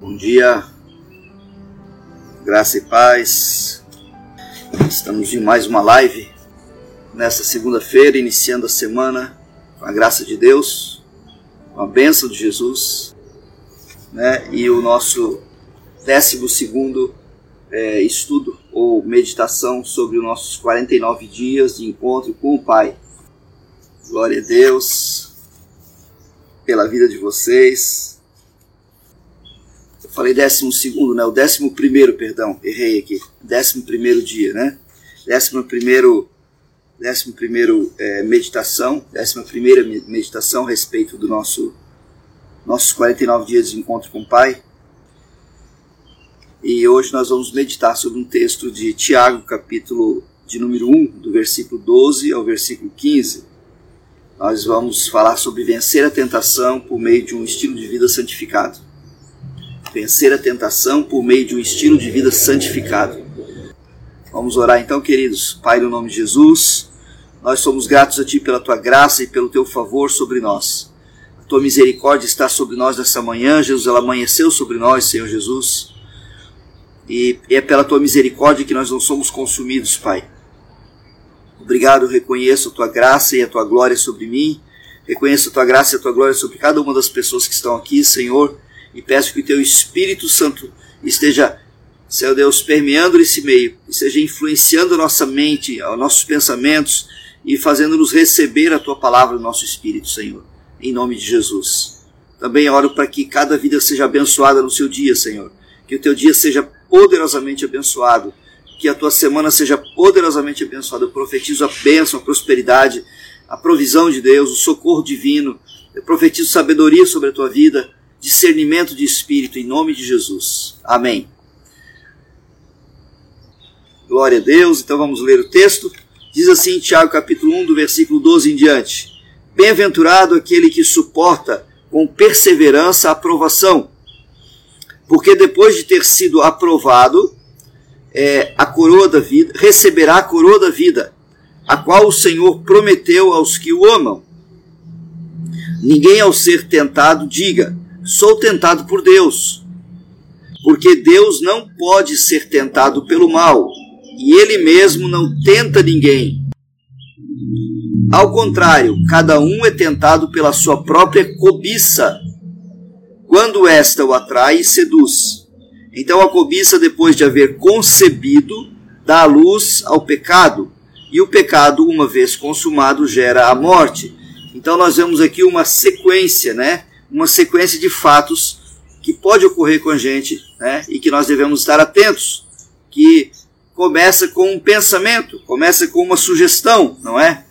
Bom dia, graça e paz. Estamos em mais uma live nesta segunda-feira, iniciando a semana com a graça de Deus, com a bênção de Jesus, né? E o nosso décimo segundo é, estudo ou meditação sobre os nossos 49 dias de encontro com o Pai. Glória a Deus pela vida de vocês falei décimo segundo, né? O décimo primeiro, perdão, errei aqui. Décimo primeiro dia, né? Décimo primeiro, décimo primeiro é, meditação, décima primeira meditação a respeito do nosso nossos 49 dias de encontro com o Pai. E hoje nós vamos meditar sobre um texto de Tiago, capítulo de número 1, do versículo 12 ao versículo 15. Nós vamos falar sobre vencer a tentação por meio de um estilo de vida santificado vencer a tentação por meio de um estilo de vida santificado. Vamos orar então, queridos. Pai, no nome de Jesus, nós somos gratos a Ti pela Tua graça e pelo Teu favor sobre nós. A Tua misericórdia está sobre nós nessa manhã, Jesus, ela amanheceu sobre nós, Senhor Jesus. E é pela Tua misericórdia que nós não somos consumidos, Pai. Obrigado, reconheço a Tua graça e a Tua glória sobre mim. Reconheço a Tua graça e a Tua glória sobre cada uma das pessoas que estão aqui, Senhor e peço que o teu Espírito Santo esteja, Senhor Deus, permeando esse meio, esteja influenciando a nossa mente, os nossos pensamentos e fazendo-nos receber a tua palavra no nosso espírito, Senhor, em nome de Jesus. Também oro para que cada vida seja abençoada no seu dia, Senhor, que o teu dia seja poderosamente abençoado, que a tua semana seja poderosamente abençoada. Eu profetizo a bênção, a prosperidade, a provisão de Deus, o socorro divino. Eu profetizo sabedoria sobre a tua vida discernimento de espírito em nome de Jesus. Amém. Glória a Deus. Então vamos ler o texto. Diz assim, Tiago capítulo 1, do versículo 12 em diante: Bem-aventurado aquele que suporta com perseverança a aprovação, porque depois de ter sido aprovado, é, a coroa da vida, receberá a coroa da vida, a qual o Senhor prometeu aos que o amam. Ninguém ao ser tentado diga: sou tentado por Deus. Porque Deus não pode ser tentado pelo mal, e ele mesmo não tenta ninguém. Ao contrário, cada um é tentado pela sua própria cobiça, quando esta o atrai e seduz. Então a cobiça, depois de haver concebido, dá a luz ao pecado, e o pecado, uma vez consumado, gera a morte. Então nós vemos aqui uma sequência, né? uma sequência de fatos que pode ocorrer com a gente né, e que nós devemos estar atentos, que começa com um pensamento, começa com uma sugestão, não é?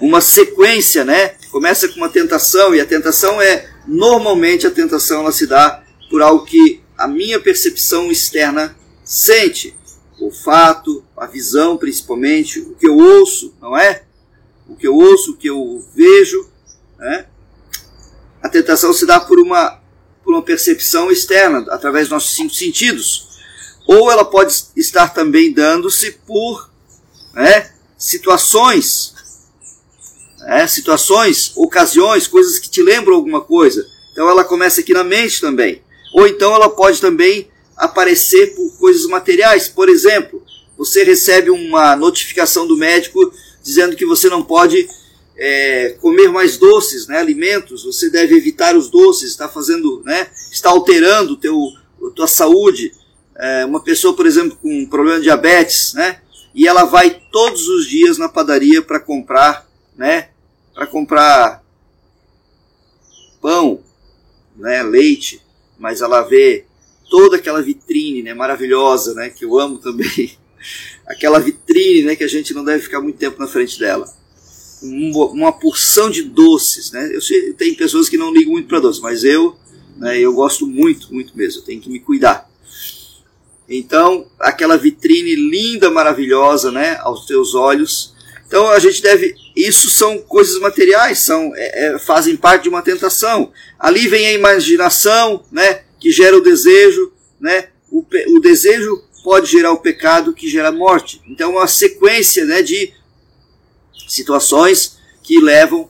Uma sequência, né? Começa com uma tentação e a tentação é normalmente a tentação ela se dá por algo que a minha percepção externa sente, o fato, a visão principalmente, o que eu ouço, não é? O que eu ouço, o que eu vejo, né? A tentação se dá por uma, por uma percepção externa, através dos nossos cinco sentidos. Ou ela pode estar também dando-se por né, situações, né, situações, ocasiões, coisas que te lembram alguma coisa. Então ela começa aqui na mente também. Ou então ela pode também aparecer por coisas materiais. Por exemplo, você recebe uma notificação do médico dizendo que você não pode é, comer mais doces, né, alimentos, você deve evitar os doces, está fazendo, né, está alterando teu, tua saúde. É, uma pessoa, por exemplo, com um problema de diabetes, né, e ela vai todos os dias na padaria para comprar, né, para comprar pão, né, leite, mas ela vê toda aquela vitrine, né, maravilhosa, né, que eu amo também, aquela vitrine, né, que a gente não deve ficar muito tempo na frente dela uma porção de doces, né? Eu sei, tem pessoas que não ligam muito para doces, mas eu, né, eu gosto muito, muito mesmo. Eu tenho que me cuidar. Então, aquela vitrine linda, maravilhosa, né, aos teus olhos. Então, a gente deve. Isso são coisas materiais, são é, é, fazem parte de uma tentação. Ali vem a imaginação, né, que gera o desejo, né. O, o desejo pode gerar o pecado que gera a morte. Então, é uma sequência, né, de situações que levam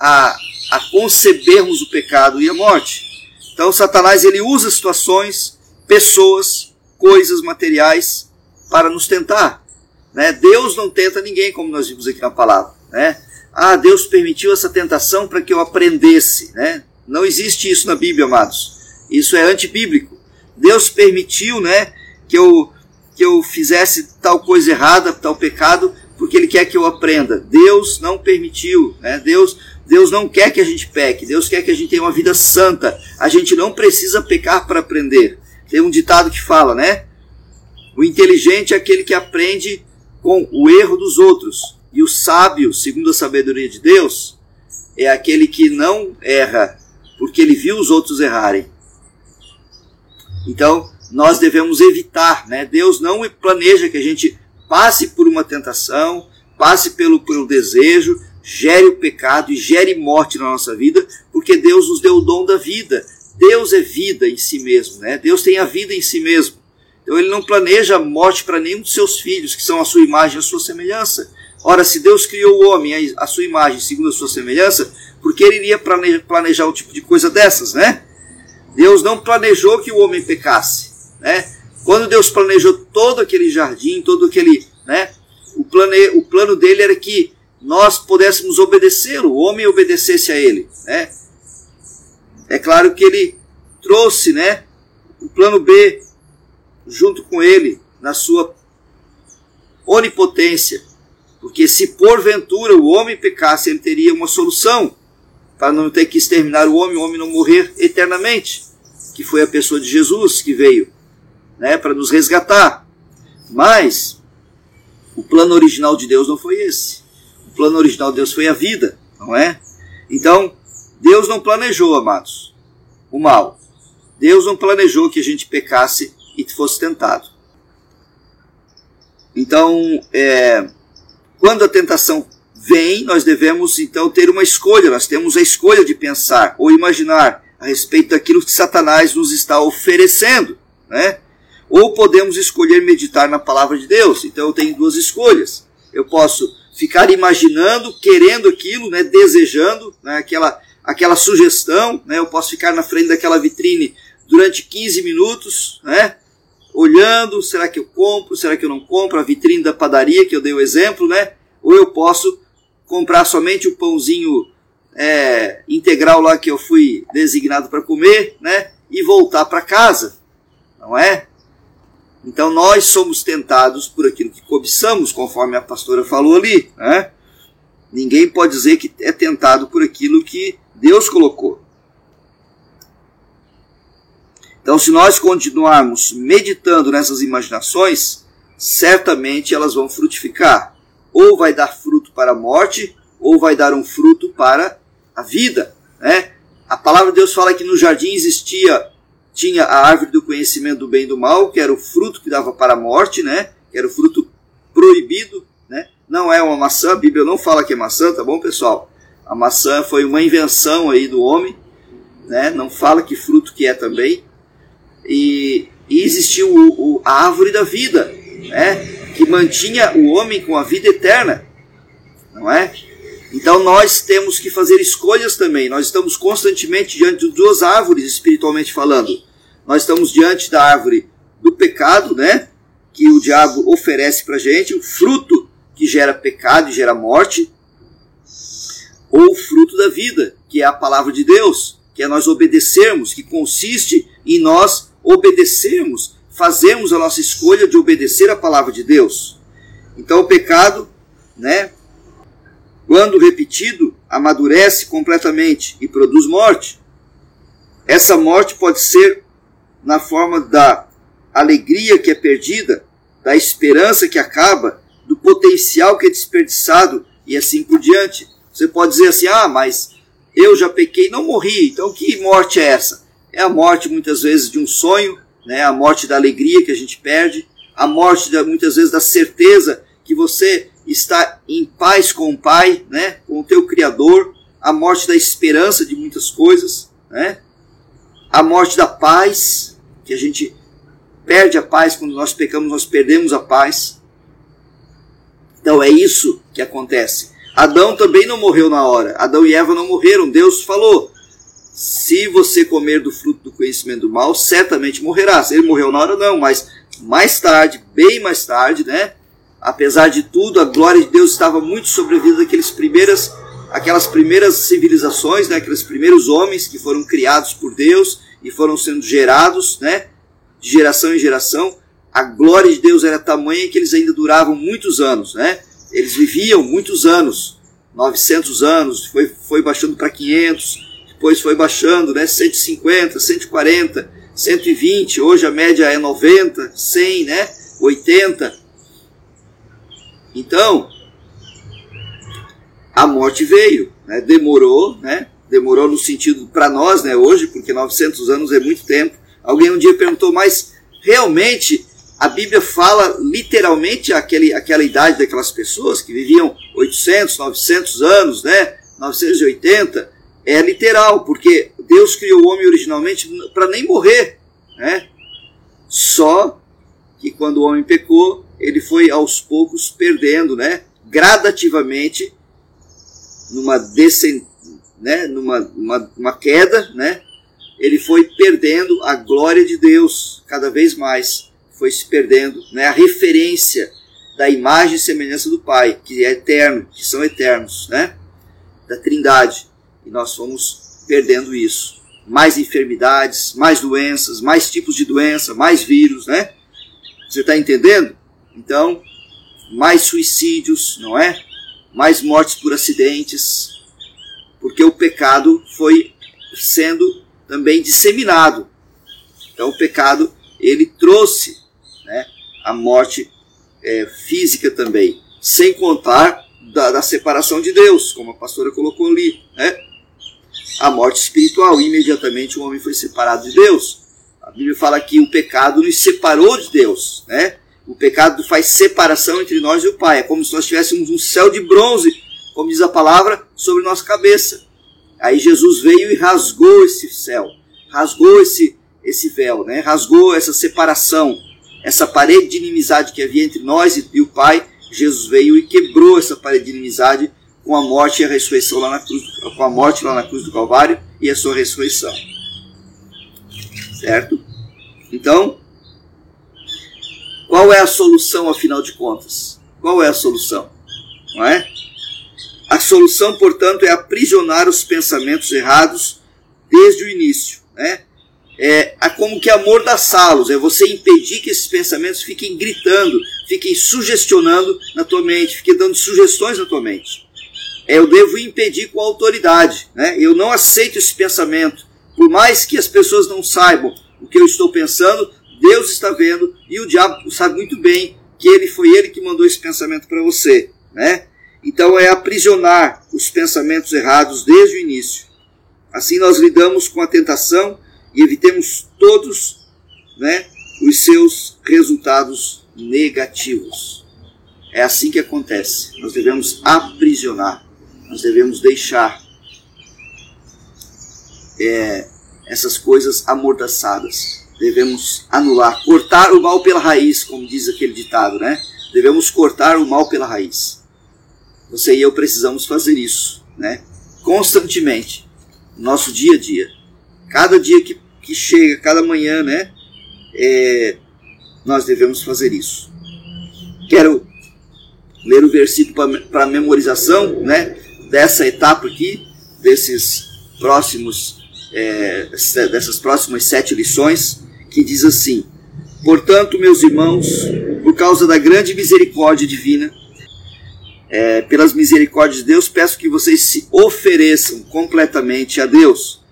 a a concebermos o pecado e a morte. Então Satanás ele usa situações, pessoas, coisas materiais para nos tentar. Né? Deus não tenta ninguém, como nós vimos aqui na palavra. Né? Ah, Deus permitiu essa tentação para que eu aprendesse. Né? Não existe isso na Bíblia, amados. Isso é antibíblico. Deus permitiu né, que, eu, que eu fizesse tal coisa errada, tal pecado, porque Ele quer que eu aprenda. Deus não permitiu. Né? Deus, Deus não quer que a gente peque. Deus quer que a gente tenha uma vida santa. A gente não precisa pecar para aprender. Tem um ditado que fala, né? O inteligente é aquele que aprende com o erro dos outros. E o sábio, segundo a sabedoria de Deus, é aquele que não erra, porque ele viu os outros errarem. Então, nós devemos evitar, né? Deus não planeja que a gente passe por uma tentação, passe pelo, pelo desejo, gere o pecado e gere morte na nossa vida, porque Deus nos deu o dom da vida. Deus é vida em si mesmo, né? Deus tem a vida em si mesmo. Então ele não planeja morte para nenhum dos seus filhos, que são a sua imagem e a sua semelhança. Ora, se Deus criou o homem a sua imagem segundo a sua semelhança, por que ele iria planejar um tipo de coisa dessas, né? Deus não planejou que o homem pecasse, né? Quando Deus planejou todo aquele jardim, todo aquele, né? O, plane, o plano dele era que nós pudéssemos obedecê-lo, o homem obedecesse a ele, né? É claro que ele trouxe, né? O plano B junto com ele na sua onipotência, porque se porventura o homem pecasse, ele teria uma solução para não ter que exterminar o homem, o homem não morrer eternamente, que foi a pessoa de Jesus que veio, né, para nos resgatar. Mas o plano original de Deus não foi esse. O plano original de Deus foi a vida, não é? Então, Deus não planejou, amados, o mal. Deus não planejou que a gente pecasse e fosse tentado. Então, é, quando a tentação vem, nós devemos então ter uma escolha, nós temos a escolha de pensar ou imaginar a respeito daquilo que Satanás nos está oferecendo, né? Ou podemos escolher meditar na palavra de Deus. Então eu tenho duas escolhas. Eu posso ficar imaginando, querendo aquilo, né, desejando, né, aquela, aquela sugestão, né, eu posso ficar na frente daquela vitrine durante 15 minutos, né, olhando, será que eu compro, será que eu não compro, a vitrine da padaria que eu dei o exemplo, né? Ou eu posso comprar somente o pãozinho é, integral lá que eu fui designado para comer, né? E voltar para casa, não é? Então nós somos tentados por aquilo que cobiçamos, conforme a pastora falou ali, né? Ninguém pode dizer que é tentado por aquilo que Deus colocou. Então, se nós continuarmos meditando nessas imaginações, certamente elas vão frutificar. Ou vai dar fruto para a morte, ou vai dar um fruto para a vida. Né? A palavra de Deus fala que no jardim existia, tinha a árvore do conhecimento do bem e do mal, que era o fruto que dava para a morte, né? que era o fruto proibido. Né? Não é uma maçã, a Bíblia não fala que é maçã, tá bom, pessoal? A maçã foi uma invenção aí do homem, né? não fala que fruto que é também e, e existiu o, o, a árvore da vida, né? que mantinha o homem com a vida eterna, não é? Então nós temos que fazer escolhas também. Nós estamos constantemente diante de duas árvores, espiritualmente falando. Nós estamos diante da árvore do pecado, né? Que o diabo oferece para gente, o fruto que gera pecado e gera morte, ou o fruto da vida, que é a palavra de Deus, que é nós obedecermos, que consiste em nós obedecermos, fazemos a nossa escolha de obedecer a palavra de Deus. Então o pecado, né, quando repetido, amadurece completamente e produz morte. Essa morte pode ser na forma da alegria que é perdida, da esperança que acaba, do potencial que é desperdiçado e assim por diante. Você pode dizer assim: ah, mas eu já pequei, não morri, então que morte é essa? É a morte, muitas vezes, de um sonho, né? a morte da alegria que a gente perde, a morte, da, muitas vezes, da certeza que você está em paz com o Pai, né? com o teu Criador, a morte da esperança de muitas coisas, né? a morte da paz, que a gente perde a paz quando nós pecamos, nós perdemos a paz. Então é isso que acontece. Adão também não morreu na hora. Adão e Eva não morreram. Deus falou: se você comer do fruto do conhecimento do mal, certamente morrerás. Ele morreu na hora, não, mas mais tarde, bem mais tarde, né? Apesar de tudo, a glória de Deus estava muito sobre a vida daqueles primeiras, aquelas primeiras civilizações, né? Aqueles primeiros homens que foram criados por Deus e foram sendo gerados, né? De geração em geração. A glória de Deus era tamanha que eles ainda duravam muitos anos, né? Eles viviam muitos anos, 900 anos, foi, foi baixando para 500, depois foi baixando, né, 150, 140, 120, hoje a média é 90, 100, né, 80. Então, a morte veio, né, demorou, né, demorou no sentido para nós, né, hoje, porque 900 anos é muito tempo. Alguém um dia perguntou, mas realmente a Bíblia fala literalmente aquele, aquela idade daquelas pessoas que viviam 800, 900 anos, né? 980. É literal, porque Deus criou o homem originalmente para nem morrer, né? Só que quando o homem pecou, ele foi aos poucos perdendo, né? Gradativamente, numa descend... né? numa, uma, uma queda, né? Ele foi perdendo a glória de Deus cada vez mais foi se perdendo, né? a referência da imagem e semelhança do Pai, que é eterno, que são eternos, né? da Trindade. E nós fomos perdendo isso. Mais enfermidades, mais doenças, mais tipos de doença, mais vírus, né? Você está entendendo? Então, mais suicídios, não é? Mais mortes por acidentes, porque o pecado foi sendo também disseminado. Então, o pecado ele trouxe né? a morte é, física também, sem contar da, da, separação de Deus, como a pastora colocou ali, né? A morte espiritual, imediatamente o homem foi separado de Deus. A Bíblia fala que o pecado nos separou de Deus, né? O pecado faz separação entre nós e o Pai. É como se nós tivéssemos um céu de bronze, como diz a palavra, sobre nossa cabeça. Aí Jesus veio e rasgou esse céu, rasgou esse, esse véu, né? rasgou essa separação essa parede de inimizade que havia entre nós e o Pai, Jesus veio e quebrou essa parede de inimizade com a morte e a ressurreição lá na cruz, com a morte lá na cruz do Calvário e a sua ressurreição. Certo? Então, qual é a solução afinal de contas? Qual é a solução? Não é? A solução, portanto, é aprisionar os pensamentos errados desde o início, né? é, é como que amordaçá-los, é você impedir que esses pensamentos fiquem gritando, fiquem sugestionando na tua mente, fiquem dando sugestões na tua mente. Eu devo impedir com autoridade, né? eu não aceito esse pensamento, por mais que as pessoas não saibam o que eu estou pensando, Deus está vendo e o diabo sabe muito bem que ele foi ele que mandou esse pensamento para você, né? Então é aprisionar os pensamentos errados desde o início. Assim nós lidamos com a tentação e evitemos todos né, os seus resultados negativos. É assim que acontece. Nós devemos aprisionar, nós devemos deixar é, essas coisas amordaçadas. Devemos anular, cortar o mal pela raiz, como diz aquele ditado, né? Devemos cortar o mal pela raiz. Você e eu precisamos fazer isso, né? Constantemente, no nosso dia a dia. Cada dia que, que chega, cada manhã, né? É, nós devemos fazer isso. Quero ler o versículo para memorização, né? Dessa etapa aqui, desses próximos, é, dessas próximas sete lições, que diz assim: Portanto, meus irmãos, por causa da grande misericórdia divina, é, pelas misericórdias de Deus, peço que vocês se ofereçam completamente a Deus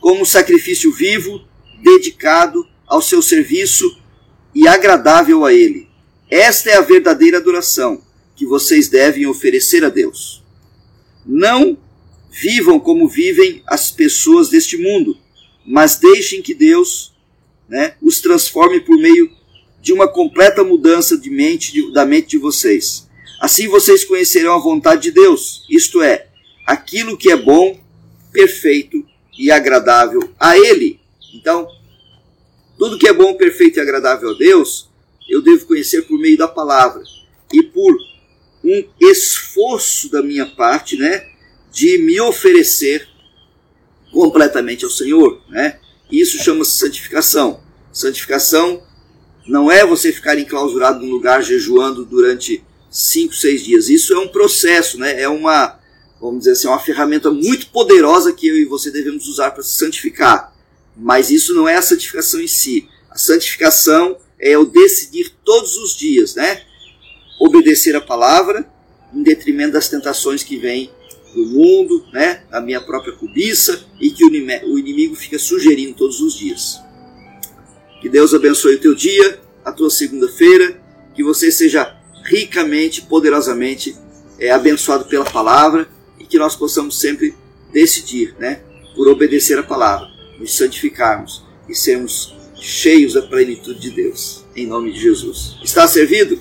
como sacrifício vivo, dedicado ao seu serviço e agradável a Ele. Esta é a verdadeira adoração que vocês devem oferecer a Deus. Não vivam como vivem as pessoas deste mundo, mas deixem que Deus né, os transforme por meio de uma completa mudança de mente de, da mente de vocês. Assim vocês conhecerão a vontade de Deus, isto é, aquilo que é bom, perfeito e agradável a Ele. Então, tudo que é bom, perfeito e agradável a Deus, eu devo conhecer por meio da palavra e por um esforço da minha parte, né, de me oferecer completamente ao Senhor, né? Isso chama-se santificação. Santificação não é você ficar enclausurado num lugar jejuando durante cinco, seis dias. Isso é um processo, né? É uma, vamos dizer assim, uma ferramenta muito poderosa que eu e você devemos usar para se santificar. Mas isso não é a santificação em si. A santificação é eu decidir todos os dias, né? Obedecer a palavra em detrimento das tentações que vêm do mundo, né? Da minha própria cobiça e que o inimigo fica sugerindo todos os dias. Que Deus abençoe o teu dia, a tua segunda-feira, que você seja ricamente, poderosamente é, abençoado pela palavra e que nós possamos sempre decidir, né, por obedecer a palavra, nos santificarmos e sermos cheios da plenitude de Deus. Em nome de Jesus. Está servido?